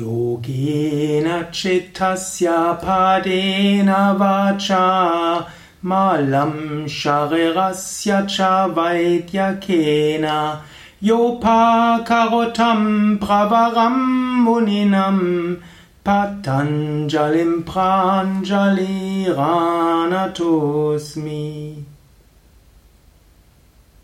योगेन चित्तस्य पदेन वाचा मलम् शगिस्य च karotam pravaram muninam patanjalim pranjali ranatosmi.